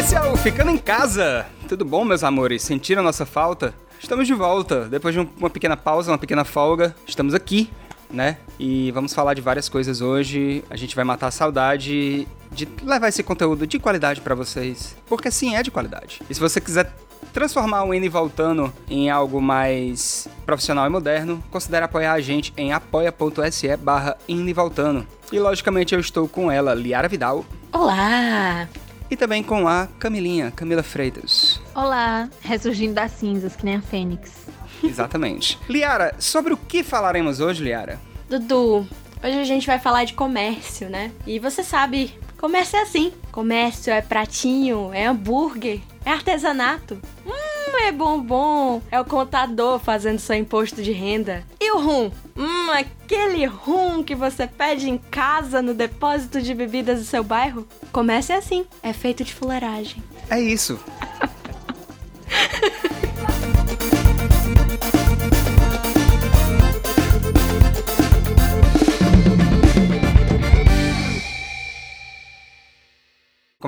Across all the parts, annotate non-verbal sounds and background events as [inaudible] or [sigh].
Esse é o Ficando em Casa. Tudo bom, meus amores? Sentiram a nossa falta? Estamos de volta. Depois de um- uma pequena pausa, uma pequena folga, estamos aqui, né? E vamos falar de várias coisas hoje. A gente vai matar a saudade de levar esse conteúdo de qualidade pra vocês. Porque sim, é de qualidade. E se você quiser transformar o N Voltando em algo mais profissional e moderno, considere apoiar a gente em apoia.se barra Voltando. E logicamente eu estou com ela, Liara Vidal, Olá! E também com a Camilinha, Camila Freitas. Olá, ressurgindo das cinzas, que nem a Fênix. Exatamente. [laughs] Liara, sobre o que falaremos hoje, Liara? Dudu, hoje a gente vai falar de comércio, né? E você sabe, comércio é assim. Comércio é pratinho, é hambúrguer, é artesanato. Hum, é bombom, é o contador fazendo seu imposto de renda. E o rum? Hum, aquele rum que você pede em casa no depósito de bebidas do seu bairro? É assim, é feito de fuleiragem. É isso. [laughs]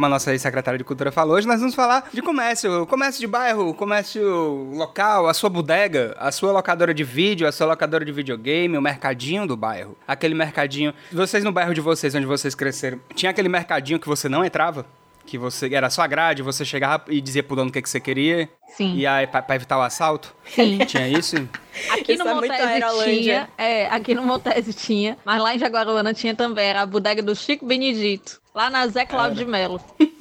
Como a nossa ex-secretária de Cultura falou, hoje nós vamos falar de comércio, comércio de bairro, comércio local, a sua bodega, a sua locadora de vídeo, a sua locadora de videogame, o mercadinho do bairro. Aquele mercadinho. Vocês no bairro de vocês, onde vocês cresceram, tinha aquele mercadinho que você não entrava? Que você era só a grade, você chegava e dizia pro dono o que, que você queria. Sim. E aí, pra, pra evitar o assalto? Sim. [laughs] Tinha isso? Aqui Isso no é Montese tinha. É, aqui no Montese tinha. Mas lá em Jaguaruana tinha também. Era a bodega do Chico Benedito. Lá na Zé Cláudio de Melo. [laughs]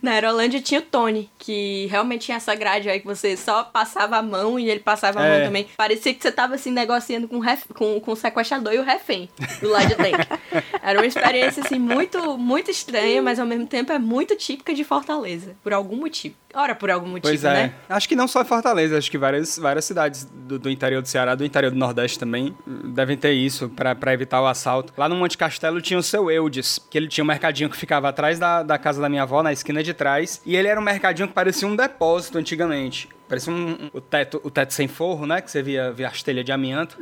Na Aerolândia tinha o Tony, que realmente tinha essa grade aí que você só passava a mão e ele passava a É. mão também. Parecia que você tava assim negociando com, o ref- com, com o sequestrador e o refém do lado de dentro. [laughs] Era uma experiência assim muito, muito estranha, mas ao mesmo tempo é muito típica de Fortaleza, por algum motivo. Ora, por algum motivo, Pois é. né? Acho que não só Fortaleza, acho que várias, várias cidades do, do interior do Ceará, do interior do Nordeste também, hum, devem ter isso pra pra evitar o assalto. Lá no Monte Castelo tinha o seu Eudes, que ele tinha um mercadinho que ficava atrás da, da casa da minha avó, na esquina de trás, e ele era um mercadinho que parecia um depósito antigamente. Parecia um, o, teto, o teto sem forro, né? Que você via, via as telhas de amianto.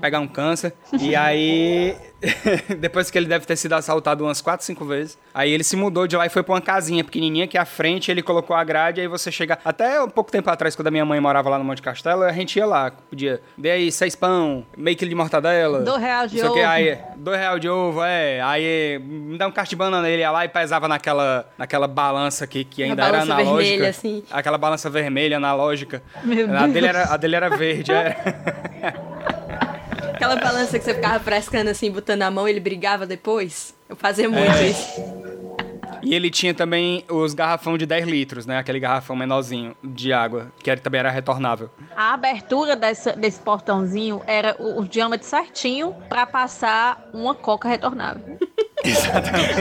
Pegar um câncer. E aí, [laughs] depois que ele deve ter sido assaltado umas 4, 5 vezes, aí ele se mudou de lá e foi pra uma casinha pequenininha que à frente ele colocou a grade. Aí você chega. Até um pouco tempo atrás, quando a minha mãe morava lá no Monte Castelo, a gente ia lá. Podia. Dê aí seis pão, meio quilo de mortadela. Dois reais de não sei o que, ovo. aí, dois reais de ovo, é. Aí me dá um caixa de banana. Ele ia lá e pesava naquela, naquela balança aqui, que ainda era analógica. vermelha, assim. Aquela balança vermelha, analógica. Meu a, Deus. dele era, a dele era verde, era. Aquela balança que você ficava frescando assim, botando a mão e ele brigava depois. Eu fazia muito É. isso. E ele tinha também os garrafão de 10 litros, né? Aquele garrafão menorzinho de água, que era, também era retornável. A abertura dessa- desse portãozinho era o, o diâmetro certinho pra passar uma coca retornável.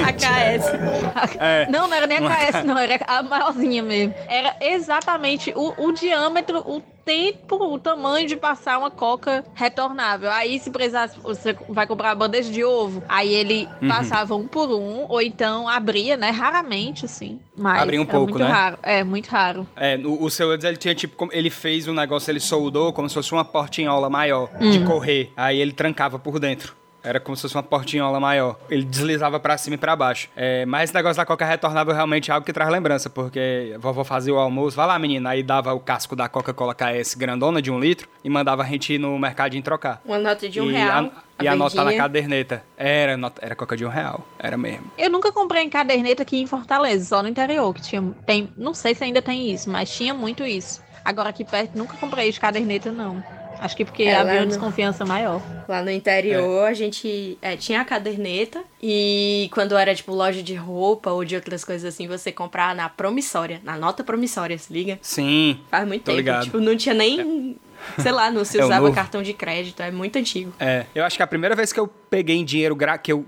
A KS. É. Não, não era nem a KS, não, era a maiorzinha mesmo. Era exatamente o, o diâmetro, o tempo, o tamanho de passar uma coca retornável. Aí, se precisasse, você vai comprar bandeja de ovo, aí ele Uhum. passava um por um, ou então abria, né? Raramente, assim. Mas Abria um pouco, muito né? raro. É, muito raro. É, o, o seu ele tinha tipo, ele fez um negócio, ele soldou como se fosse uma portinhola maior de correr. Aí ele trancava por dentro. Era como se fosse uma portinhola maior. Ele deslizava pra cima e pra baixo. É, mas esse negócio da coca retornável realmente é algo que traz lembrança, porque a vovó fazia o almoço, vai lá menina, aí dava o casco da Coca-Cola KS grandona de um litro e mandava a gente ir no mercadinho trocar. Uma nota de um e real. a- e anotar na caderneta. Era, nota- era coca de um real. Era mesmo. Eu nunca comprei em caderneta aqui em Fortaleza, só no interior, que tinha. Tem, não sei se ainda tem isso, mas tinha muito isso. Agora aqui perto nunca comprei de caderneta, não. Acho que porque É, havia uma no- desconfiança maior. Lá no interior, a gente é, tinha a caderneta e quando era, tipo, loja de roupa ou de outras coisas assim, você comprava na promissória, na nota promissória, se liga? Sim. Faz muito Tô tempo. ligado. Tipo, não tinha nem, sei lá, não se [laughs] É usava novo. cartão de crédito, é muito antigo. É, eu acho que a primeira vez que eu peguei em dinheiro gra- que eu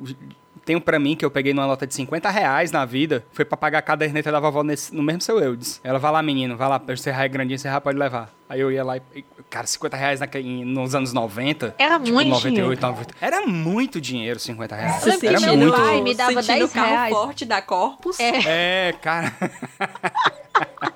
tenho pra mim, que eu peguei numa nota de 50 reais na vida, foi pra pagar a caderneta da vovó nesse- no mesmo seu Eudes. Ela, vai lá, menino, vai lá, você é grandinho, você já pode levar. Aí eu ia lá e, cara, 50 reais naque- em- nos anos 90. Era tipo, muito 98, dinheiro. 90. Era muito dinheiro, 50 reais. Lembro Era meu muito. pai me dava sentindo 10 o carro reais. forte da Corpus. É. É, cara. [laughs]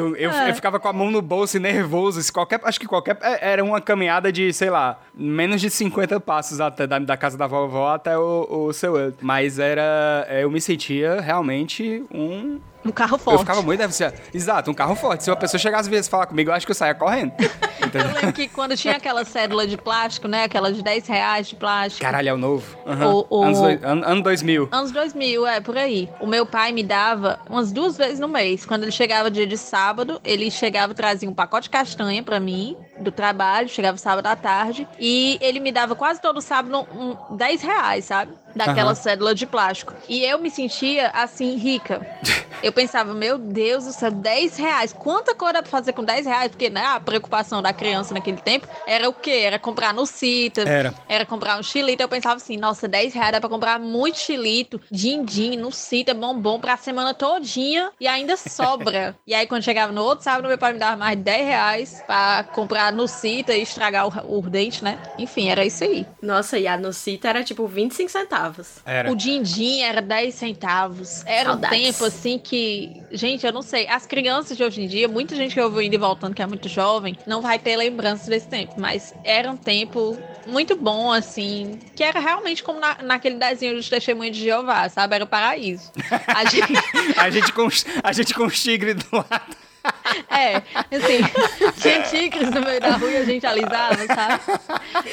eu, eu eu, eu ficava com a mão no bolso e nervoso. Se qualquer, acho que qualquer. é, Era uma caminhada de, sei lá, menos de 50 passos até da, da casa da vovó até o, o seu. Mas era. é, Eu me sentia realmente um. Um carro Eu forte. ficava muito deficiente. Exato, um carro forte. Se uma pessoa chegasse às vezes falar comigo, eu acho que eu saia correndo. [laughs] Eu lembro que quando tinha aquela cédula de plástico, né? Aquela de 10 reais de plástico. Caralho, é o novo. Aham. O- o- Anos doi- ano, ano 2000. Anos 2000, é, por aí. O meu pai me dava umas duas vezes no mês. Quando ele chegava dia de sábado, ele chegava e trazia um pacote de castanha pra mim, do trabalho, chegava sábado à tarde. E ele me dava quase todo sábado um, 10 reais, sabe? Daquela Aham. cédula de plástico. E eu me sentia, assim, rica. [laughs] Eu pensava, meu Deus do céu, 10 reais. Quanta coisa dá pra fazer com 10 reais? Porque, né, a preocupação da criança naquele tempo era o quê? Era comprar no Cita, Era. era comprar um chilito. Eu pensava assim, nossa, 10 reais dá pra comprar muito chilito, din-din, no Cita, bombom pra semana todinha e ainda sobra. [laughs] e aí, quando chegava no outro sábado, meu pai me dava mais de 10 reais pra comprar no Cita e estragar o, o dente, né? Enfim, era isso aí. Nossa, e a Nocita era tipo 25 centavos. Era. O din-din era 10 centavos. Era Saudades. um tempo assim que. Gente, eu não sei. As crianças de hoje em dia, muita gente que eu vou indo e voltando, que é muito jovem, não vai ter lembranças desse tempo. Mas era um tempo muito bom, assim. Que era realmente como na, naquele desenho dos testemunhos de Jeová, sabe? Era o paraíso. [laughs] A gente. A gente com, a gente com os tigres do lado. [laughs] É, assim, [laughs] tinha tigres no meio da rua e a gente alisava, sabe?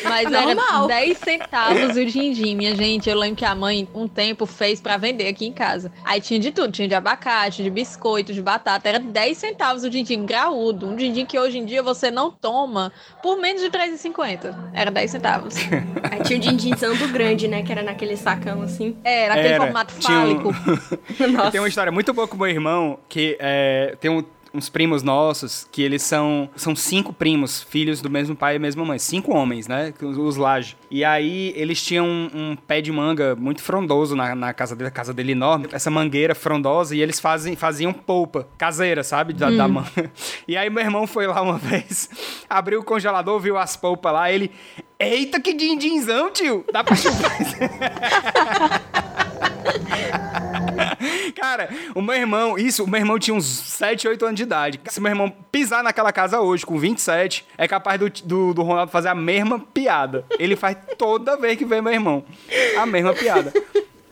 Mas Normal. era 10 centavos o din-din, minha gente. Eu lembro que a mãe, um tempo, fez pra vender aqui em casa. Aí tinha de tudo, tinha de abacate, de biscoito, de batata. Era 10 centavos o din-din graúdo. Um din-din que hoje em dia você não toma por menos de 3,50. Era 10 centavos. [laughs] Aí tinha o din-dinzando grande, né? Que era naquele sacão assim. Era aquele Era. formato Tinha um- fálico. Nossa. Tem uma história muito boa com o meu irmão, que é, tem um- uns primos nossos, que eles são, são cinco primos, filhos do mesmo pai e mesma mãe. Cinco homens, né? Os, Laje. E aí, eles tinham um, um pé de manga muito frondoso na, na casa dele, a casa dele enorme. Essa mangueira frondosa, e eles fazem, faziam polpa caseira, sabe? Da, da manga. [laughs] E aí, meu irmão foi lá uma [laughs] vez, abriu o congelador, viu as polpas lá, ele... Eita, que din-dinzão, tio! Dá pra chupar. [laughs] Cara, o meu irmão, isso, o meu irmão tinha uns 7, 8 anos de idade. Se meu irmão pisar naquela casa hoje com 27, é capaz do, do, do Ronaldo fazer a mesma piada. Ele faz toda vez que vê meu irmão. A mesma piada.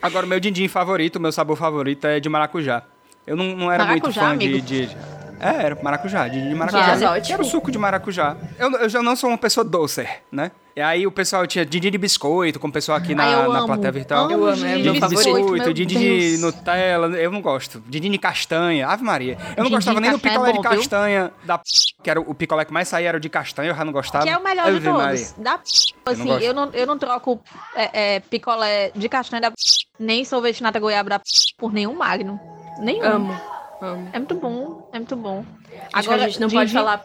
Agora, o meu din-din favorito, o meu sabor favorito é de maracujá. Eu não, não era muito Maracujá, fã amigo? de, de- É, era maracujá, din-din de maracujá. Ótimo. Era o suco de maracujá. Eu, eu já não sou uma pessoa doce, né? E aí o pessoal tinha din-din de biscoito, como o pessoal aqui Ai, na, eu na plateia virtual. Eu amo, é meu de de biscoito, meu din-din de. Nutella, eu não gosto. Din-din de castanha, Ave Maria. Eu não Din-din gostava nem do é picolé bom, de viu? castanha da p... que era o picolé que mais saía era o de castanha, eu já não gostava. Que é o melhor de Ave Maria. todos. Da p... não Assim, eu não, eu não troco é, é, picolé de castanha da p... nem sorvete de nata goiaba da p... por nenhum magno. Nenhum. Amo. Amo. É muito bom, é muito bom. Agora a gente não pode din-din- falar.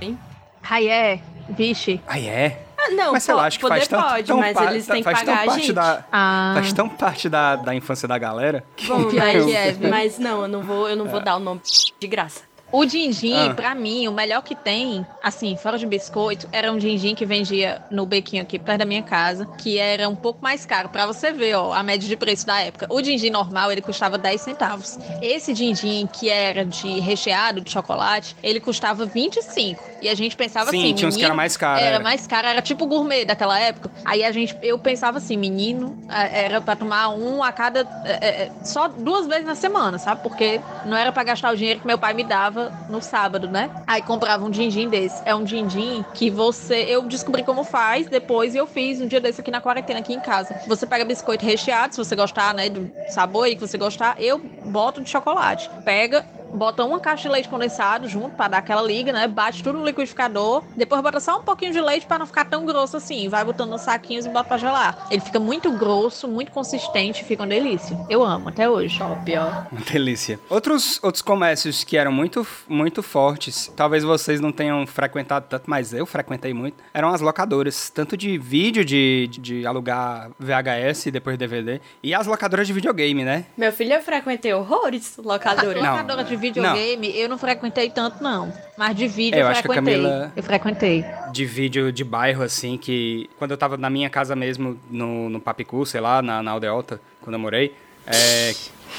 Hein? Ai, é. Vixe. Ah, é? Ah, não, mas sei lá, acho que faz tanto, pode, tão mas pa- eles têm que faz pagar tão a parte gente. da Ah. Faz tão parte da, da infância da galera que Bom, mas, que é, mas não, eu não vou, eu não vou dar o nome de graça. O din-din, Ah. pra mim, o melhor que tem, assim, fora de biscoito, era um din-din que vendia no bequinho aqui perto da minha casa, que era um pouco mais caro. Pra você ver, ó, a média de preço da época. O din-din normal, ele custava 10 centavos. Esse din-din, que era de recheado, de chocolate, ele custava 25. E a gente pensava Sim, assim, tinha uns que era mais caro, Era era. mais caro, era tipo gourmet daquela época. Aí a gente, eu pensava assim, menino, eh, era pra tomar um a cada, eh, eh, só duas vezes na semana, sabe? Porque não era pra gastar o dinheiro que meu pai me dava no sábado, né? Aí comprava um din-din desse. É um din-din que você, eu descobri como faz depois e eu fiz um dia desse aqui na quarentena, aqui em casa. Você pega biscoito recheado, se você gostar, né, do sabor aí que você gostar, eu boto de chocolate. Pega bota uma caixa de leite condensado junto pra dar aquela liga, né? Bate tudo no liquidificador. Depois bota só um pouquinho de leite pra não ficar tão grosso assim. Vai botando nos saquinhos e bota pra gelar. Ele fica muito grosso, muito consistente, fica uma delícia. Eu amo até hoje. Top, ó. Uma delícia. Outros, outros comércios que eram muito, muito fortes, talvez vocês não tenham frequentado tanto, mas eu frequentei muito, eram as locadoras. Tanto de vídeo, de, de alugar VHS e depois DVD, e as locadoras de videogame, né? Meu filho, eu frequentei horrores locadora. Locadora de videogame, eu não frequentei tanto, não. Mas de vídeo É, eu, eu acho que a frequentei. Camila- Eu frequentei. De vídeo de bairro, assim, que quando eu tava na minha casa mesmo, no, no Papicu, sei lá, na, na Aldeota, quando eu morei, é,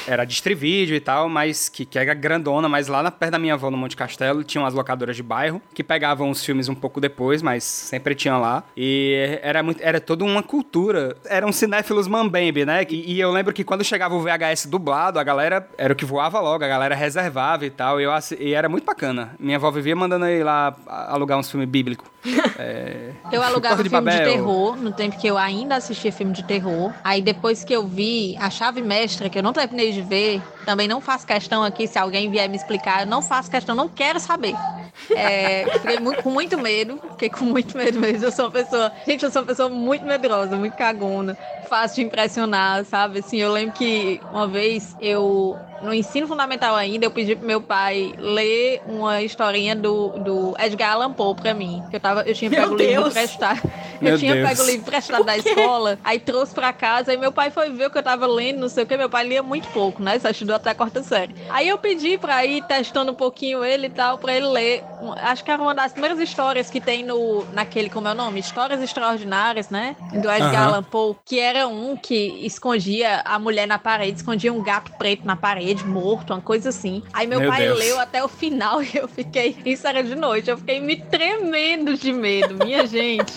era Distrivídeo e tal, mas que, que era grandona, mas lá na, perto da minha avó no Monte Castelo tinha umas locadoras de bairro que pegavam os filmes um pouco depois, mas sempre tinha lá. E era muito, era toda uma cultura. Eram cinéfilos mambembe, né? E, e eu lembro que quando chegava o VHS dublado, a galera era o que voava logo, a galera reservava e tal. E, eu, e era muito bacana. Minha avó vivia mandando ir lá alugar uns filmes bíblicos. [laughs] É... Eu alugava de filme Babel. de terror, no tempo que eu ainda assistia filme de terror. Aí depois que eu vi A Chave Mestra, que eu não terminei de ver, também não faço questão aqui, se alguém vier me explicar, eu não faço questão, não quero saber. É, fiquei muito, com muito medo, fiquei com muito medo mesmo. Eu sou uma pessoa. Gente, eu sou uma pessoa muito medrosa, muito cagona, fácil de impressionar, sabe? Assim, eu lembro que uma vez eu no ensino fundamental ainda, eu pedi pro meu pai ler uma historinha do, do Edgar Allan Poe pra mim. Que eu, tava, eu tinha pego o livro emprestado. [laughs] Eu tinha Deus. pego o livro emprestado da escola, aí trouxe pra casa, aí meu pai foi ver o que eu tava lendo, não sei o que. Meu pai lia muito pouco, né? Só estudou até a quarta série. Aí eu pedi pra ir testando um pouquinho ele e tal, pra ele ler. Acho que era uma das primeiras histórias que tem no, naquele, como é o nome? Histórias Extraordinárias, né? Do Edgar Allan Poe, que era um que escondia a mulher na parede, escondia um gato preto na parede parede, morto, uma coisa assim. Aí meu, meu pai Deus. leu até o final [laughs] e eu fiquei. Isso era de noite, eu fiquei me tremendo de medo, minha [laughs] gente.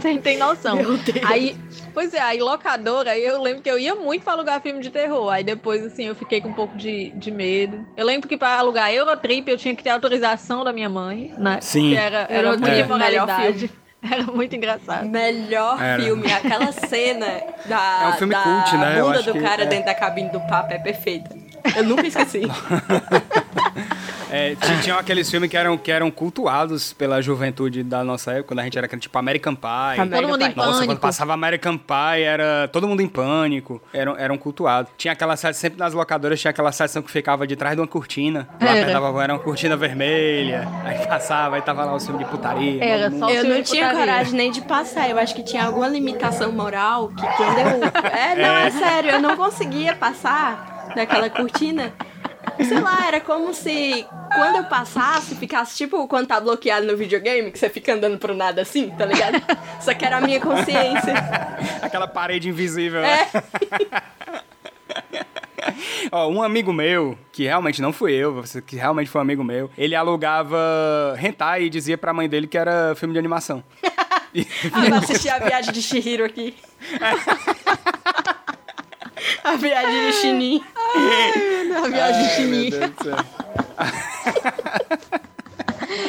Sem tem noção. Aí, pois é, aí locadora, aí eu lembro que eu ia muito pra alugar filme de terror. Aí depois, assim, eu fiquei com um pouco de, de medo. Eu lembro que para alugar Eurotrip eu tinha que ter autorização da minha mãe, né? Sim. Que era, era muita é. moralidade. [laughs] Era muito engraçado. Melhor Era. filme. Aquela cena da, é um filme da cult, né? bunda do cara é. dentro da cabine do Papa é perfeita. Eu nunca esqueci. [laughs] É, tinham aqueles filmes que eram, que eram cultuados pela juventude da nossa época, quando a gente era tipo American Pie. American todo mundo Pie. em nossa, pânico. quando passava American Pie, era todo mundo em pânico. Eram, eram cultuados. Tinha aquela série, sempre nas locadoras tinha aquela seção que ficava de trás de uma cortina. Lá era. Tava, era uma cortina vermelha. Aí passava, aí tava lá o filme de putaria. Era só Eu não tinha putaria. coragem nem de passar. Eu acho que tinha alguma limitação moral que quando eu. [laughs] É, não, é, é sério, eu não conseguia passar daquela cortina. Sei lá, era como se quando eu passasse, ficasse tipo quando tá bloqueado no videogame, que você fica andando pro nada assim, tá ligado? Só que era a minha consciência. Aquela parede invisível, né? É. [laughs] Ó, um amigo meu, que realmente não fui eu, que realmente foi um amigo meu, ele alugava hentai e dizia pra mãe dele que era filme de animação. [laughs] ah, vai assistir a viagem de Shihiro aqui. [laughs] A viagem de Chinim. [laughs] a viagem de Chinim.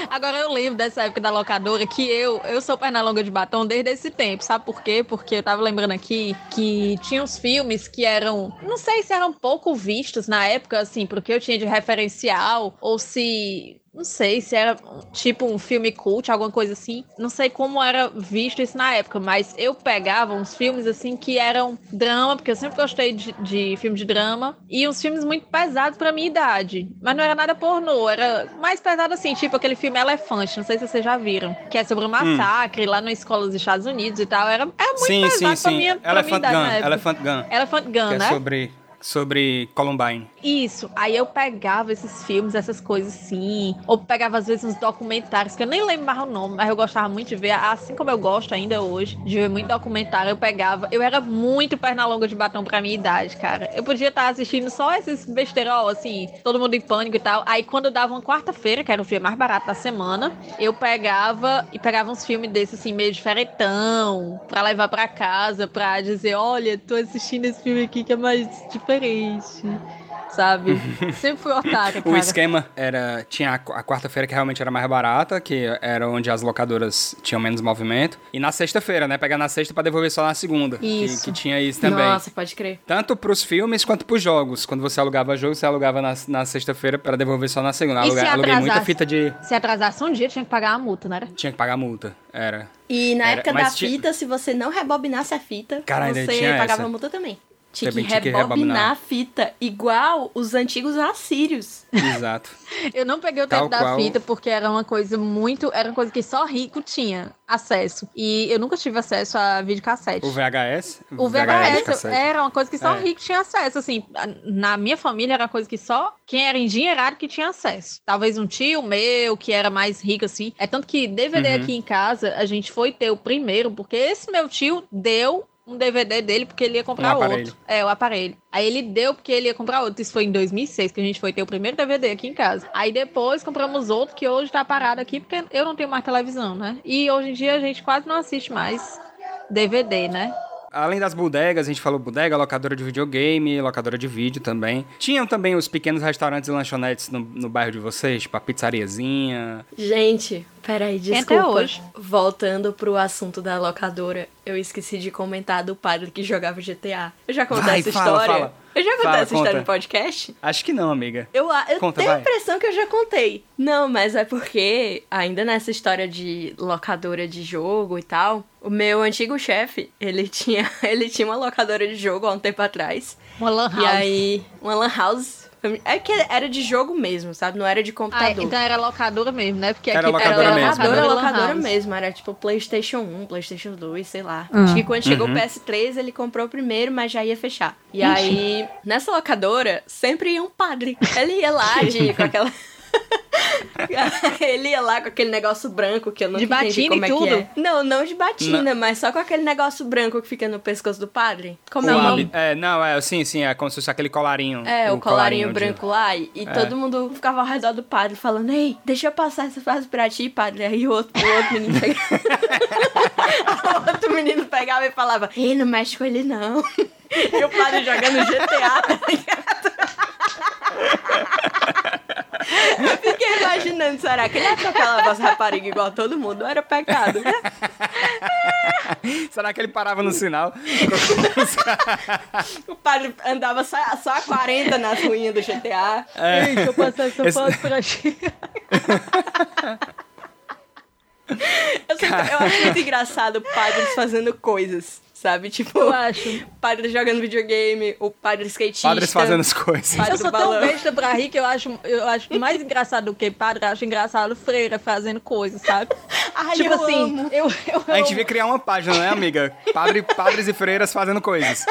Agora eu lembro dessa época da locadora que eu, eu sou perna longa de batom desde esse tempo. Sabe por quê? Porque eu tava lembrando aqui que tinha uns filmes que eram, não sei se eram pouco vistos na época, assim, porque eu tinha de referencial, ou se não sei se era tipo um filme cult, alguma coisa assim. Não sei como era visto isso na época, mas eu pegava uns filmes assim que eram drama, porque eu sempre gostei de, de filme de drama, e uns filmes muito pesados pra minha idade. Mas não era nada pornô, era mais pesado assim, tipo aquele filme Elefante, não sei se vocês já viram, que é sobre um hum. massacre hum. lá na escola dos Estados Unidos e tal. Era, era muito sim, pesado sim, pra sim. minha, pra Elephant minha idade. Gun, Elephant Gun. Elephant Gun, que né? É sobre sobre Columbine. Isso. Aí eu pegava esses filmes, essas coisas assim. Ou pegava, às vezes, uns documentários, que eu nem lembro mais o nome, mas eu gostava muito de ver, assim como eu gosto ainda hoje, de ver muito documentário. Eu pegava. Eu era muito perna longa de batom pra minha idade, cara. Eu podia estar assistindo só esses besterol, assim, todo mundo em pânico e tal. Aí quando dava uma quarta-feira, que era o filme mais barato da semana, eu pegava e pegava uns filmes desses, assim, meio diferentão, pra levar pra casa, pra dizer: olha, tô assistindo esse filme aqui que é mais diferente diferente sabe? [laughs] Sempre fui otária, cara. O esquema era... Tinha a quarta-feira que realmente era mais barata, que era onde as locadoras tinham menos movimento. E na sexta-feira, né? Pegar na sexta pra devolver só na segunda. Isso. Que, que tinha isso também. Nossa, pode crer. Tanto pros filmes quanto pros jogos. Quando você alugava jogo, você alugava na, na sexta-feira pra devolver só na segunda. Aluguei, aluguei muita fita de... Se atrasasse um dia, tinha que pagar a multa, não era? Tinha que pagar a multa, era. E na era, época da tinha... fita, se você não rebobinasse a fita, você pagava essa. a multa também. Tinha que rebobinar, que rebobinar a fita, igual os antigos assírios. Exato. [laughs] eu não peguei o tempo da qual... fita porque era uma coisa muito. Era uma coisa que só rico tinha acesso. E eu nunca tive acesso a videocassete. O VHS? O VHS, VHS era uma coisa que só é. rico tinha acesso. Assim, na minha família era uma coisa que só quem era endinheirado que tinha acesso. Talvez um tio meu, que era mais rico, assim. É tanto que DVD uhum. aqui em casa, a gente foi ter o primeiro, porque esse meu tio deu um DVD dele porque ele ia comprar Um outro. É, o aparelho. Aí ele deu porque ele ia comprar outro. Isso foi em 2006 que a gente foi ter o primeiro DVD aqui em casa. Aí depois compramos outro que hoje tá parado aqui porque eu não tenho mais televisão, né? E hoje em dia a gente quase não assiste mais DVD, né? Além das bodegas, a gente falou bodega, locadora de videogame, locadora de vídeo também. Tinham também os pequenos restaurantes e lanchonetes no, no bairro de vocês, tipo a pizzariazinha. Gente, peraí, desculpa. até hoje. Voltando pro assunto da locadora, eu esqueci de comentar do padre que jogava GTA. Eu já contei Vai, essa fala, história? fala. Eu já contei essa história conta. no podcast? Acho que não, amiga. Eu, a- eu Conta, tenho a vai. impressão que eu já contei. Não, mas é porque, ainda nessa história de locadora de jogo e tal, o meu antigo chefe, ele tinha, [laughs] ele tinha uma locadora de jogo há um tempo atrás. Uma lan E house. aí, uma lan house. É que era de jogo mesmo, sabe? Não era de Ah, computador. então era locadora mesmo, né? Porque Era aqui locadora era mesmo. locadora, e lan locadora mesmo. Era tipo PlayStation 1, PlayStation 2, sei lá. Hum. Acho que quando chegou o Uhum. PS3, ele comprou primeiro, mas já ia fechar. E Ixi. aí, nessa locadora, sempre ia um padre. Ele ia lá de, com aquela. [laughs] ele ia lá com aquele negócio branco que eu não De entendi batina como e é que tudo? é. Não, não de batina, mas só com aquele negócio branco que fica no pescoço do padre. Como é o O nome? é, não, é, sim, sim, é como se fosse aquele colarinho. É, o, colarinho, de- branco lá, e, e É. todo mundo ficava ao redor do padre falando, ei, deixa eu passar essa frase pra ti, padre. Aí o outro, o outro menino pegava. [laughs] o outro menino pegava e falava, ei, não mexe com ele não. [laughs] E o padre jogando GTA, tá ligado? Eu fiquei imaginando, será que ele atropelava as raparigas igual todo mundo? Era pecado, né? Será que ele parava no sinal? O padre andava só, só a 40 nas ruínas do GTA. É. Ei, deixa eu passar essa Esse- foto pra ti. Eu, sempre- eu acho muito engraçado padres fazendo coisas, sabe? Tipo, Eu acho. [laughs] padre jogando videogame, o padre skatista. Padres fazendo as coisas. Padre Eu sou do tão balão. besta pra rir que eu acho, eu acho [laughs] mais engraçado do que padre, eu acho engraçado freira fazendo coisas, sabe? [laughs] Ai, tipo eu assim, amo. eu, eu A gente devia criar uma página, né, amiga? Padre, padres e freiras fazendo coisas.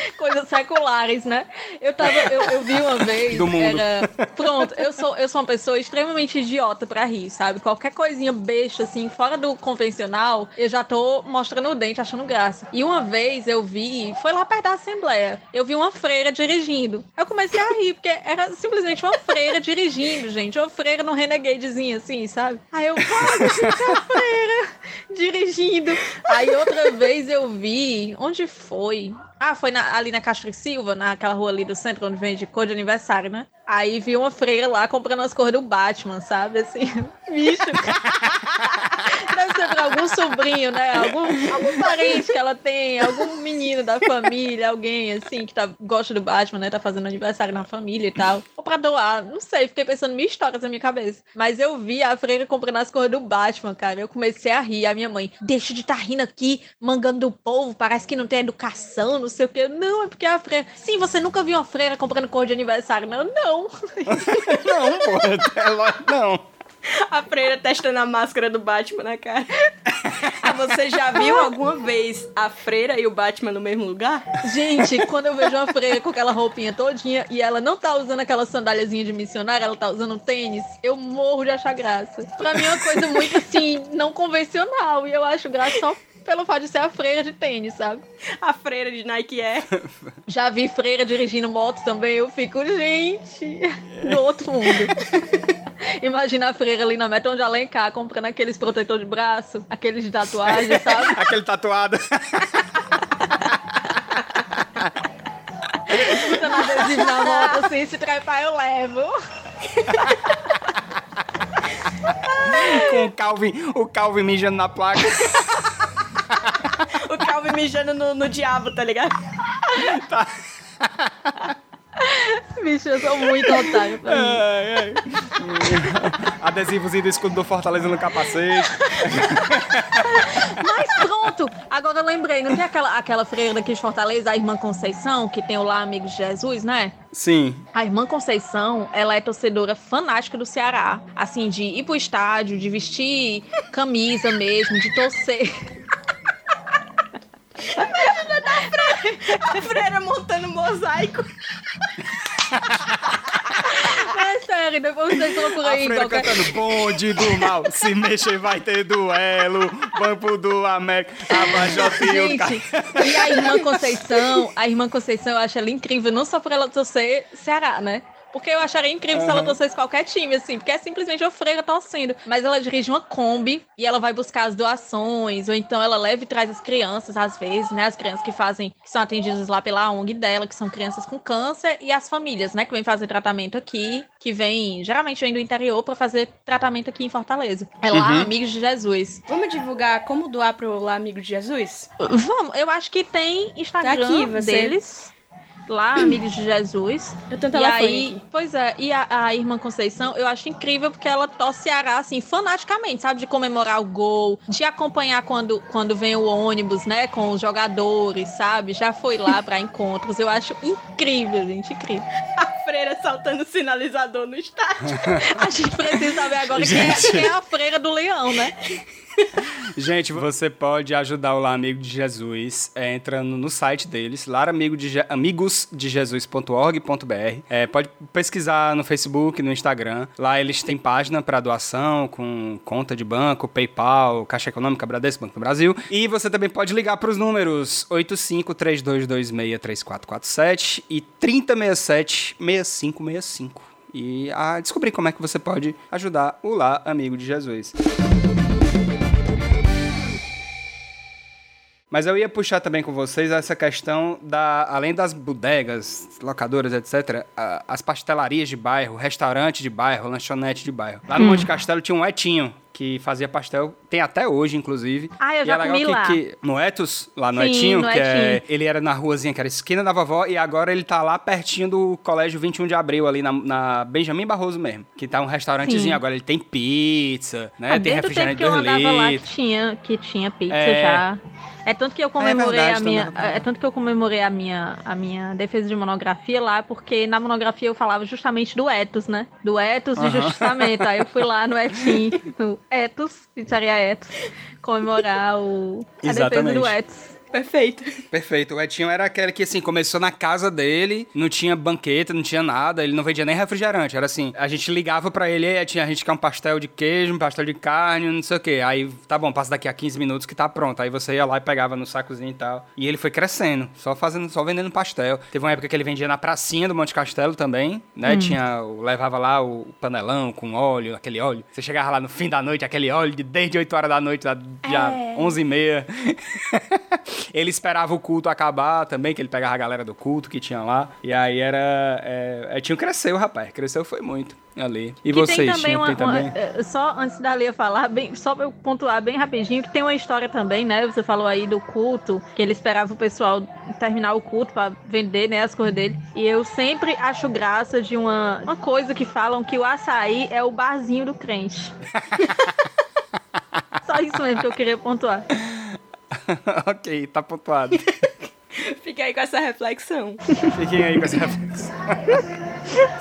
[laughs] coisas seculares, né? Eu tava, eu, eu vi uma vez, Do mundo. era pronto, eu sou eu sou uma pessoa extremamente idiota pra rir, sabe? Qualquer coisinha besta assim, fora do convencional, eu já tô mostrando o dente, achando graça. E uma vez eu vi, foi lá perto da assembleia, eu vi uma freira dirigindo. Eu comecei a rir porque era simplesmente uma freira dirigindo, gente, uma freira no renegadezinho assim, sabe? Aí eu, cara, a freira dirigindo. Aí outra vez eu vi, onde foi? Ah, foi na- ali na Castro e Silva, naquela rua ali do centro, onde vende cor de aniversário, né? Aí vi uma freira lá comprando as cores do Batman, sabe? Assim, bicho. [laughs] Deve ser pra algum sobrinho, né? Algum, algum parente que ela tem, algum menino da família, alguém assim que tá, gosta do Batman, né? Tá fazendo aniversário na família e tal. Ou pra doar, não sei, fiquei pensando mil histórias na minha cabeça. Mas eu vi a freira comprando as cores do Batman, cara. Eu comecei a rir. A minha mãe, deixa de estar tá rindo aqui, mangando do povo, parece que não tem educação, não sei o quê. Não, é porque a freira. Sim, você nunca viu uma freira comprando cor de aniversário, não? Não. [laughs] Não, pô, é não. [laughs] A freira testando a máscara do Batman na cara. Ah, você já viu alguma vez a freira e o Batman no mesmo lugar? Gente, quando eu vejo uma freira com aquela roupinha todinha e ela não tá usando aquela sandáliazinha de missionária, ela tá usando tênis, eu morro de achar graça. Pra mim é uma coisa muito assim, não convencional. E eu acho graça só pelo fato de ser a freira de tênis, sabe? A freira de Nike é. [laughs] Já vi freira dirigindo moto também, eu fico, gente, no outro mundo. [laughs] Imagina a freira ali na meta onde Alencar comprando aqueles protetor de braço, aqueles de tatuagem, sabe? [laughs] Aquele tatuado. Botando adesivo na moto, assim, se trepar eu levo. Com o Calvin, o Calvin mijando na placa. Calvin mijando no, no diabo, tá ligado? [laughs] Bicho, eu sou muito otário pra mim. Adesivozinho do escudo do Fortaleza no capacete. Mas pronto! Agora eu lembrei, não tem aquela, aquela freira daqui de Fortaleza, a irmã Conceição, que tem o lá Amigos de Jesus, né? Sim. A irmã Conceição, ela é torcedora fanática do Ceará. Assim, de ir pro estádio, de vestir camisa mesmo, de torcer. A freira montando mosaico. [laughs] É sério, depois vocês vão procura A aí em freira qualquer... cantando bonde do mal, se mexer vai ter duelo, Bampo do América, Abajote o cara. Gente, e a irmã Conceição, a irmã Conceição, eu acho ela incrível, não só por ela torcer Ceará, né? Porque eu acharia incrível se ela torcesse qualquer time, assim, porque é simplesmente a freira torcendo. Mas ela dirige uma Kombi e ela vai buscar as doações, ou então ela leva e traz as crianças, às vezes, né? As crianças que fazem, que são atendidas lá pela ONG dela, que são crianças com câncer, e as famílias, né, que vêm fazer tratamento aqui, que vem, geralmente vem do interior para fazer tratamento aqui em Fortaleza. É lá, Uhum. Amigos de Jesus. Vamos divulgar como doar pro lá amigo de Jesus? Vamos, eu acho que tem Instagram Tá aqui, você- deles. Lá, Amigos de Jesus. Eu tenho E aí, pois é, e a, a irmã Conceição, eu acho incrível porque ela torce Ceará, assim, fanaticamente, sabe? De comemorar o gol, de acompanhar quando, quando vem o ônibus, né? Com os jogadores, sabe? Já foi lá pra [laughs] encontros. Eu acho incrível, gente, incrível. A freira saltando sinalizador no estádio. [laughs] A gente precisa saber agora quem é, Gente. quem é a freira do leão, né? [laughs] Gente, você pode ajudar o Lá Amigo de Jesus é, entrando no site deles, laramigosdeje- amigosdejesus.org.br. É, pode pesquisar no Facebook, no Instagram. Lá eles têm página para doação com conta de banco, PayPal, Caixa Econômica, Bradesco, Banco do Brasil. E você também pode ligar para os números 8532263447 e 3067-6565. E a descobrir como é que você pode ajudar o Lá Amigo de Jesus. Mas eu ia puxar também com vocês essa questão da, além das bodegas, locadoras, etc., a- as pastelarias de bairro, restaurante de bairro, lanchonete de bairro. Lá no Monte Castelo tinha um Etinho que fazia pastel, tem até hoje, inclusive. Ah, eu E já é legal comi que, lá. que- no Etos, lá no Sim, Etinho, no que é, Etinho. ele era na ruazinha que era esquina da vovó, e agora ele tá lá pertinho do Colégio 21 de Abril, ali na, na Benjamin Barroso mesmo. Que tá um restaurantezinho, Sim. agora ele tem pizza, né? Ah, tem refrigerante que eu 2 andava lá que litros. tinha, que tinha pizza É. já. É tanto que eu comemorei verdade, a minha. É tanto que eu comemorei a minha, a minha defesa de monografia lá, porque na monografia eu falava justamente do ethos, né? Do ethos de Aham. justiçamento. Aí eu fui lá no Etim, no ethos, pizzaria ethos, comemorar o, a defesa do ethos. Perfeito. Perfeito. O Etinho era aquele que, assim, começou na casa dele, não tinha banqueta, não tinha nada, ele não vendia nem refrigerante. Era assim, a gente ligava pra ele, "Ei, Etinho, a gente quer um pastel de queijo, um pastel de carne, não sei o quê. Aí, tá bom, passa daqui a 15 minutos que tá pronto. Aí você ia lá e pegava no sacozinho e tal. E ele foi crescendo, só fazendo, só vendendo pastel. Teve uma época que ele vendia na pracinha do Monte Castelo também, né? Tinha, o- levava lá o panelão com óleo, aquele óleo. Você chegava lá no fim da noite, aquele óleo de desde 8 horas da noite, já, já É. 11 e meia. [laughs] ele esperava o culto acabar também, que ele pegava a galera do culto que tinha lá. E aí era. É, é, tinha cresceu, rapaz. Cresceu foi muito ali. E Que vocês, tem também tinham, uma, tem uma- também? eh, só antes da Lia falar, bem, só pra eu pontuar bem rapidinho, que tem uma história também, né? Você falou aí do culto, que ele esperava o pessoal terminar o culto pra vender, né, as coisas dele. E eu sempre acho graça de uma, uma coisa que falam que o açaí é o barzinho do crente. [laughs] só isso mesmo que eu queria pontuar. [laughs] ok, tá pontuado. [laughs] Fica aí com essa reflexão. Fiquem aí com essa reflexão.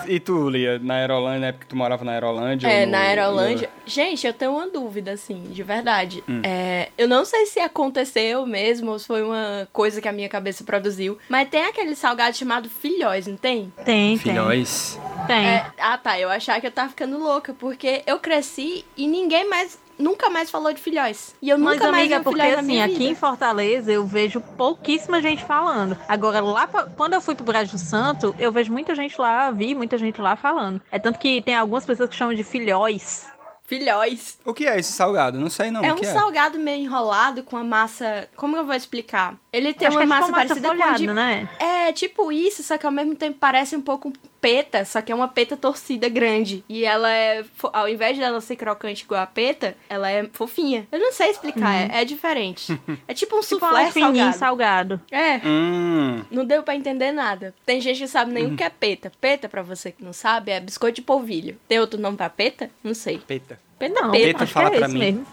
e tu, Lia, na Aerolândia, na época que tu morava na Aerolândia? É, no- na Aerolândia. Gente, eu tenho uma dúvida, assim, de verdade. Hum. É, eu não sei se aconteceu mesmo ou se foi uma coisa que a minha cabeça produziu, mas tem aquele salgado chamado filhóis, não tem? Tem, Filhóis. tem. Tem. É, ah, tá. Eu achava que eu tava ficando louca, porque eu cresci e ninguém mais. Nunca mais falou de filhóis. E eu Mas, nunca mais amiga, porque assim, minha aqui vida. em Fortaleza eu vejo pouquíssima gente falando. Agora, lá pra- quando eu fui pro Brejo Santo, eu vejo muita gente lá, vi muita gente lá falando. É tanto que tem algumas pessoas que chamam de filhóis. Filhóis. O que é esse salgado? Não sei não. é o um que salgado meio enrolado com a massa. Como eu vou explicar? Ele tem Acho uma que é massa tipo massa parecida com folhada, de né? É, tipo isso, só que ao mesmo tempo parece um pouco peta, só que é uma peta torcida grande. E ela é, ao invés dela ser crocante igual a peta, ela é fofinha. Eu não sei explicar, é, é diferente. É tipo um [laughs] Tipo soufflé fininho salgado. salgado. É, Hum, não deu pra entender nada. Tem gente que sabe nem o que é peta. Peta, pra você que não sabe, é biscoito de polvilho. Tem outro nome pra peta? Não sei. peita. Peta, Não, peta. Peta, fala é pra mim. mesmo.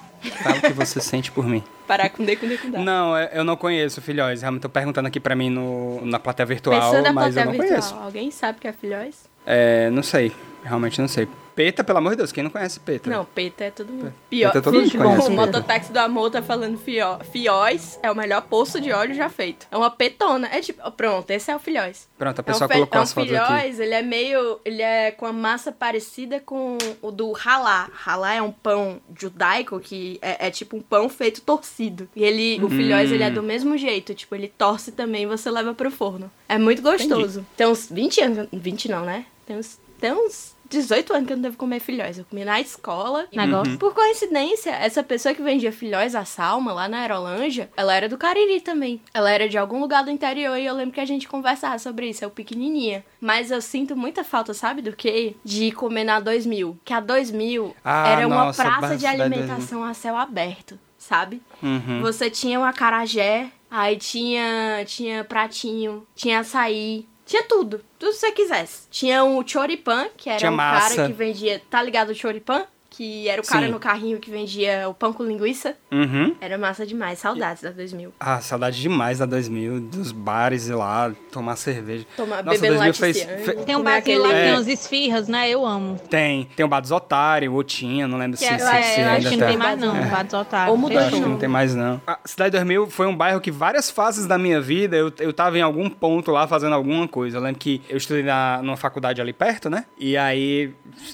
Fala o que você sente por mim. Parar com D com D com D. Não, eu não conheço filhóis. Realmente tô perguntando aqui pra mim no, na plateia virtual, mas eu plateia não virtual. conheço. Alguém sabe o que é filhóis? É, não sei. Realmente não sei. Peta, pelo amor de Deus, quem não conhece Peta? Não, peta é todo mundo. Pior. Peta todo mundo conhece. O mototáxi do amor tá falando fió, fióis é o melhor poço de óleo já feito. É uma petona. É tipo, pronto, esse é o filhóis. Pronto, a É um, pessoa fe- colocou é um as fotos aqui. filhóis, ele é meio. Ele é com a massa parecida com o do halá. Halá é um pão judaico que é, é tipo um pão feito torcido. E ele, o filhóis, Hum. ele é do mesmo jeito. Tipo, ele torce também e você leva pro forno. É muito gostoso. Tem uns 20 anos. 20 não, né? Tem uns, tem uns 18 anos que eu não devo comer filhóis. Eu comi na escola. Negócio. Por coincidência, essa pessoa que vendia filhóis, a Salma, lá na Aerolândia, ela era do Cariri também. Ela era de algum lugar do interior e eu lembro que a gente conversava sobre isso, eu pequenininha. Mas eu sinto muita falta, sabe do quê? De comer na 2000. Que a 2000 Ah, era uma nossa, praça de alimentação a céu aberto, sabe? Uhum. Você tinha o acarajé, aí tinha, tinha pratinho, tinha açaí, tinha tudo. Tudo que você quisesse. Tinha o choripan, que era Tinha um massa. cara que vendia... Tá ligado o choripan? Que era o cara Sim. no carrinho que vendia o pão com linguiça. Uhum. Era massa demais. Saudades da 2000. Ah, saudade demais da 2000, dos bares e lá, tomar cerveja. Tomar, Nossa, bebendo 2000 fez- laticiane, fe- Tem um comer barzinho lá que É. tem uns esfirras, né? Eu amo. Tem, tem o Bar dos Otários, o Tinha, não lembro se, Que é- se, é, se eu acho que não tá. tem mais não, É. Bar dos Otários. Ou mudou acho que não tem mais, não. A Cidade 2000 foi um bairro que várias fases da minha vida eu, eu tava em algum ponto lá fazendo alguma coisa. Eu lembro que eu estudei na, numa faculdade ali perto, né? E aí,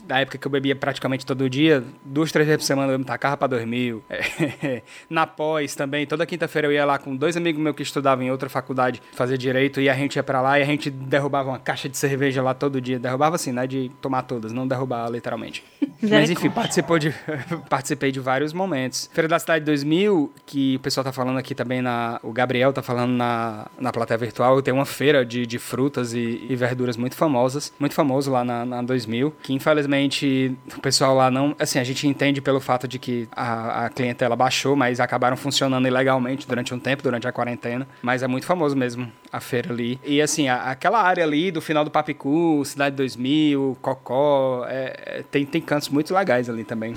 na época que eu bebia praticamente todo dia, duas, três vezes por semana eu me tacava pra 2000. [laughs] na pós também, toda quinta-feira eu ia lá com dois amigos meus que estudavam em outra faculdade fazer direito e a gente ia pra lá e a gente derrubava uma caixa de cerveja lá todo dia. Derrubava assim, né? De tomar todas, não derrubar literalmente. [laughs] Mas enfim, participou de, [laughs] participei de vários momentos. Feira da Cidade 2000, que o pessoal tá falando aqui também, na, o Gabriel tá falando na, na plateia virtual, tem uma feira de, de frutas e, e verduras muito famosas, muito famoso lá na, na 2000, que infelizmente o pessoal lá não, assim, a gente entende pelo fato de que a, a clientela baixou, mas acabaram funcionando ilegalmente durante um tempo, durante a quarentena, mas é muito famoso mesmo a feira ali. E assim, a- aquela área ali do final do Papicu, Cidade 2000, Cocó, é- é- tem, tem cantos muito legais ali também.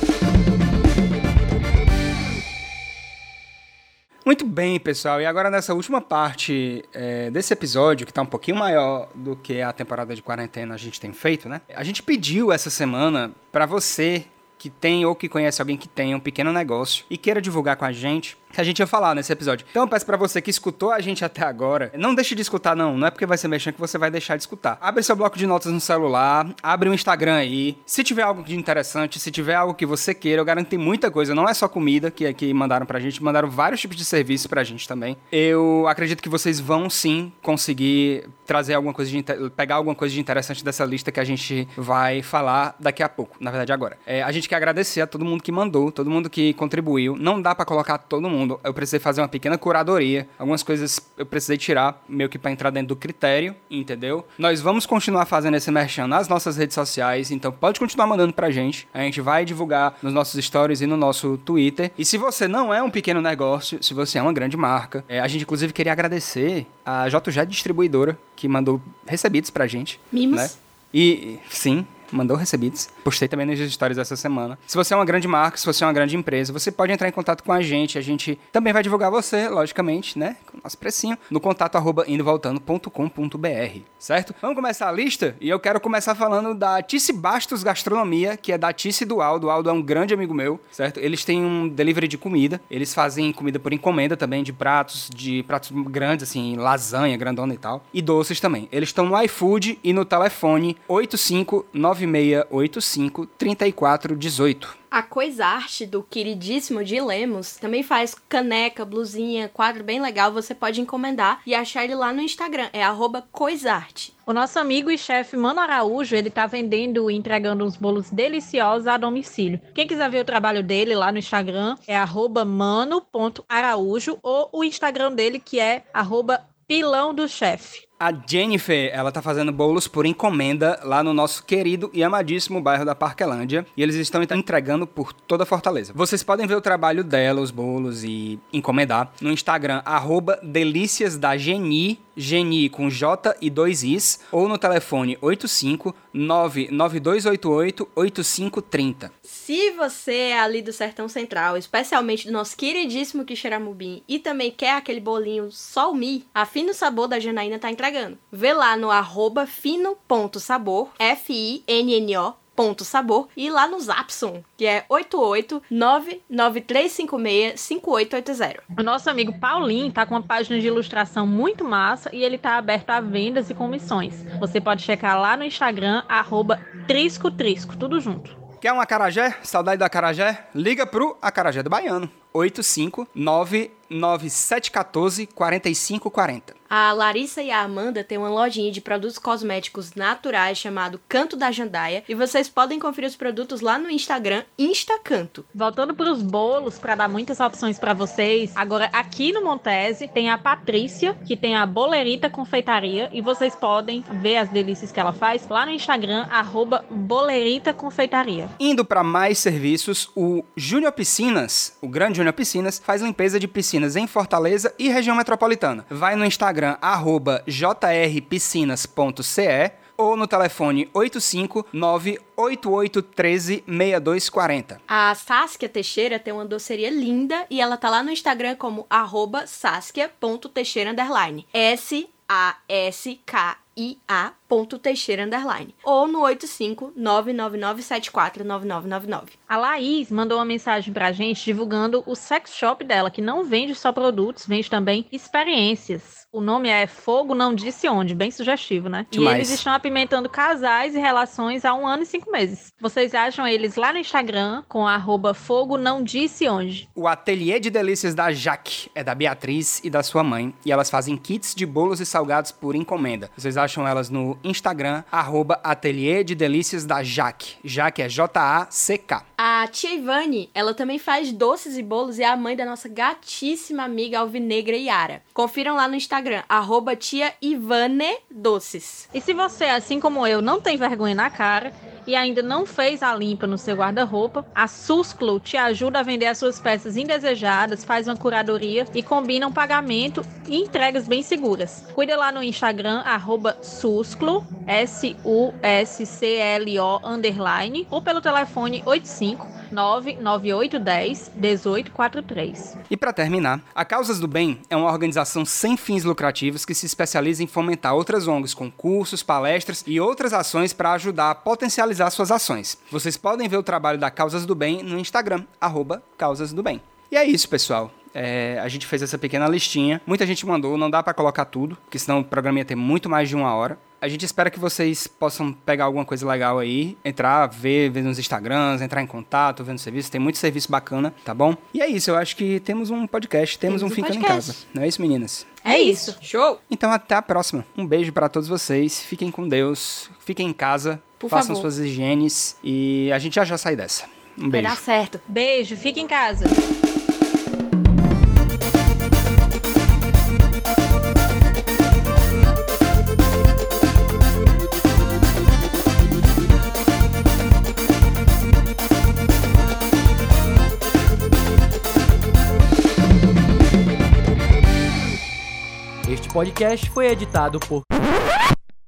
Muito bem, pessoal. E agora nessa última parte é, desse episódio, que tá um pouquinho maior do que a temporada de quarentena a gente tem feito, né? A gente pediu essa semana para você que tem ou que conhece alguém que tem um pequeno negócio e queira divulgar com a gente, que a gente ia falar nesse episódio. Então eu peço pra você que escutou a gente até agora, não deixe de escutar não, não é porque vai ser mexendo que você vai deixar de escutar. Abre seu bloco de notas no celular, abre o Instagram aí. Se tiver algo de interessante, se tiver algo que você queira, eu garanto que tem muita coisa, não é só comida que aqui mandaram pra gente, mandaram vários tipos de serviço pra gente também. Eu acredito que vocês vão sim conseguir trazer alguma coisa de pegar alguma coisa de interessante dessa lista que a gente vai falar daqui a pouco, na verdade agora. É, a gente quer agradecer a todo mundo que mandou, todo mundo que contribuiu. Não dá pra colocar todo mundo. Eu precisei fazer uma pequena curadoria. Algumas coisas eu precisei tirar, meio que pra entrar dentro do critério, entendeu? Nós vamos continuar fazendo esse merchan nas nossas redes sociais, então pode continuar mandando pra gente. A gente vai divulgar nos nossos stories e no nosso Twitter. E se você não é um pequeno negócio, se você é uma grande marca, é, a gente inclusive queria agradecer a JJ Distribuidora, que mandou recebidos pra gente. Mimos. né? E sim, mandou recebidos. Postei também nos stories essa semana. Se você é uma grande marca, se você é uma grande empresa, você pode entrar em contato com a gente. A gente também vai divulgar você, logicamente, né? Com o nosso precinho, no contato arroba indovoltando.com.br, certo? Vamos começar a lista? E eu quero começar falando da Tice Bastos Gastronomia, que é da Tice do Aldo. O Aldo é um grande amigo meu, certo? Eles têm um delivery de comida. Eles fazem comida por encomenda também, de pratos, de pratos grandes, assim, lasanha, grandona e tal. E doces também. Eles estão no iFood e no telefone 8596853418. A Coisarte, do queridíssimo de Lemos, também faz caneca, blusinha, quadro bem legal. Você pode encomendar e achar ele lá no Instagram. É arroba Coisarte. O nosso amigo e chefe Mano Araújo, ele tá vendendo e entregando uns bolos deliciosos a domicílio. Quem quiser ver o trabalho dele lá no Instagram é arroba mano.araújo ou o Instagram dele que é arroba pilão do chefe. A Jennifer, ela tá fazendo bolos por encomenda lá no nosso querido e amadíssimo bairro da Parquelândia. E eles estão entregando por toda a Fortaleza. Vocês podem ver o trabalho dela, os bolos e encomendar no Instagram, arroba delícias da Geni, Geni com J e dois Is, ou no telefone 85 99288 8530. Se você é ali do Sertão Central, especialmente do nosso queridíssimo Quixeramobim, e também quer aquele bolinho só o Mi, a Fino Sabor da Janaína tá entregando. Vê lá no arroba fino.sabor, F-I-N-N-O, sabor e lá no Zapson, que é 88993565880. O nosso amigo Paulinho tá com uma página de ilustração muito massa e ele tá aberto a vendas e comissões. Você pode checar lá no Instagram, arroba Trisco Trisco, tudo junto. Quer um acarajé? Saudade do acarajé? Liga pro acarajé do baiano. 859 9714 4540. A Larissa e a Amanda têm uma lojinha de produtos cosméticos naturais chamado Canto da Jandaia e vocês podem conferir os produtos lá no Instagram Instacanto. Voltando para os bolos, para dar muitas opções para vocês, agora aqui no Montese tem a Patrícia, que tem a Bolerita Confeitaria e vocês podem ver as delícias que ela faz lá no Instagram, arroba Bolerita Confeitaria. Indo para mais serviços, o Júnior Piscinas, o grande Júnior Piscinas, faz limpeza de piscinas em Fortaleza e região metropolitana. Vai no Instagram, arroba jrpiscinas.ce ou no telefone 85988136240. A Saskia Teixeira tem uma doceria linda e ela tá lá no Instagram como arroba saskia.teixeira underline. S-A-S-K ia.teixeira underline ou no 85999749999. A Laís mandou uma mensagem pra gente divulgando o sex shop dela, que não vende só produtos, vende também experiências. O nome é Fogo Não Disse Onde, bem sugestivo, né? Demais. E eles estão apimentando casais e relações há um ano e cinco meses. Vocês acham eles lá no Instagram com arroba Fogo Não Disse Onde. O Ateliê de Delícias da Jaque é da Beatriz e da sua mãe, e elas fazem kits de bolos e salgados por encomenda. Vocês acham elas no Instagram, arroba Ateliê de Delícias da Jaque. Jaque é J-A-C-K. A tia Ivane, ela também faz doces e bolos e é a mãe da nossa gatíssima amiga Alvinegra Yara. Confiram lá no Instagram, arroba tia Ivane Doces. E se você, assim como eu, não tem vergonha na cara e ainda não fez a limpa no seu guarda-roupa, a Susclo te ajuda a vender as suas peças indesejadas, faz uma curadoria e combina um pagamento e entregas bem seguras. Cuida lá no Instagram, arroba Susclo, S-U-S-C-L-O, underline, ou pelo telefone 85 99810 1843. E para terminar, a Causas do Bem é uma organização sem fins lucrativos que se especializa em fomentar outras ONGs com cursos, palestras e outras ações para ajudar a potencializar suas ações. Vocês podem ver o trabalho da Causas do Bem no Instagram, arroba Causas do Bem. E é isso, pessoal. É, a gente fez essa pequena listinha. Muita gente mandou, não dá para colocar tudo, porque senão o programa ia ter muito mais de uma hora. A gente espera que vocês possam pegar alguma coisa legal aí, entrar, ver, ver nos Instagrams, entrar em contato, ver no serviço. Tem muito serviço bacana, tá bom? E é isso, eu acho que temos um podcast, temos, Temos um um Fica em. Casa. Não é isso, meninas? É isso. Show! Então até a próxima. Um beijo para todos vocês. Fiquem com Deus. Fiquem em casa. Por façam favor. suas higienes. E a gente já já sai dessa. Um Vai beijo. dar certo. Beijo, fique em casa. Podcast foi editado por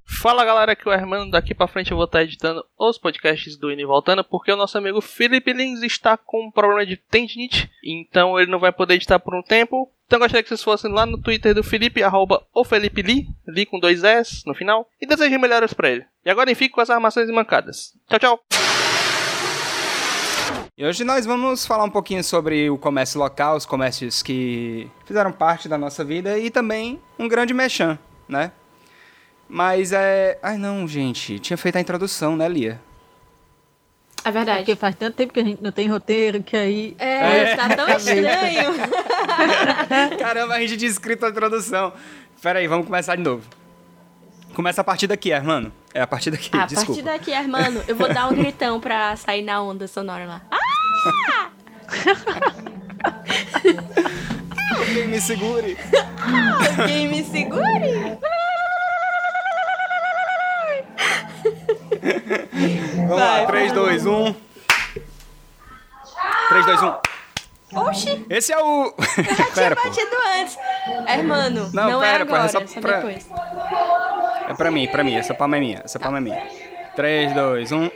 Fala galera, aqui é o Hermano. Daqui pra frente eu vou estar editando os podcasts do Indo e Voltando, porque o nosso amigo Felipe Lins está com um problema de tendinite, então ele não vai poder editar por um tempo. Então gostaria que vocês fossem lá no Twitter do Felipe, arroba o Felipe Li, Li com dois S no final, e desejem melhoras pra ele. E agora fique com as armações mancadas. Tchau, tchau! E hoje nós vamos falar um pouquinho sobre o comércio local, os comércios que fizeram parte da nossa vida e também um grande mechan, né? Mas é. Ai não, gente. Tinha feito a introdução, né, Lia? É verdade. Porque faz tanto tempo que a gente não tem roteiro que aí. É, tá tão estranho. [laughs] Caramba, a gente tinha escrito a introdução. Pera aí, vamos começar de novo. Começa a partir daqui, hermano. É a partir daqui, A desculpa. partir daqui, hermano, eu vou dar um gritão pra sair na onda sonora lá. Ah! Alguém me segure. Alguém me segure! Vamos lá, 3, 2, 1. 3, 2, 1. Oxi, Esse é o. eu já tinha pera, pô. batido antes. Hermano, Não, não, é pera, pô, é agora, só é só pra- depois. É pra mim, pra mim. Essa palma é minha. Essa palma é minha. 3, 2, 1.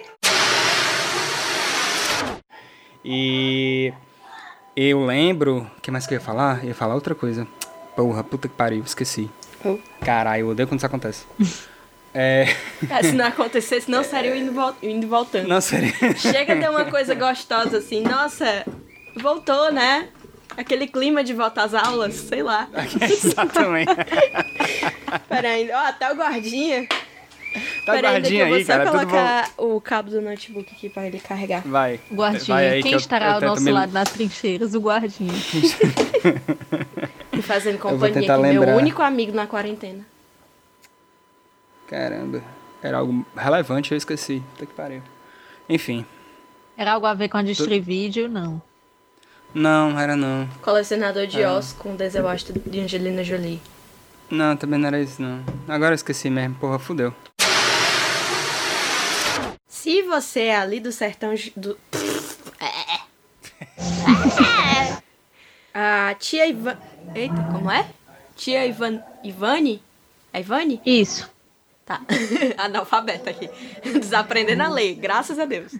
E. Eu lembro. O que mais que eu ia falar? Eu ia falar outra coisa. Porra, puta que pariu, esqueci. Oh. Caralho, eu odeio quando isso acontece. [laughs] É. É, se não acontecesse, não seria o indo, vol- indo voltando. Não seria. Chega de uma [laughs] coisa gostosa assim, nossa, voltou, né? Aquele clima de volta às aulas, sei lá. [laughs] Exatamente. Pera aí, ó, até o guardinha. Tá Pera guardinha eu vou aí, só cara. Tudo bom. colocar o cabo do notebook aqui pra ele carregar. Vai. Guardinha, Vai aí quem que estará eu ao nosso me- lado nas trincheiras? O guardinha. E fazendo [laughs] vou companhia aqui, lembrar. meu único amigo na quarentena. Caramba. Era algo relevante, eu esqueci. Puta que pariu. Enfim. Era algo a ver com a Distrivídeo? Não. Não, era não. Colecionador de Ah. ossos com Washington de Angelina Jolie. Não, também não era isso, não. Agora eu esqueci mesmo. Porra, fudeu. Se você é ali do sertão do. [laughs] A tia Ivan. Eita, como é? Tia Ivan. Ivane? É Ivane? Isso. Tá. [laughs] Analfabeta aqui. Desaprendendo a ler, graças a Deus.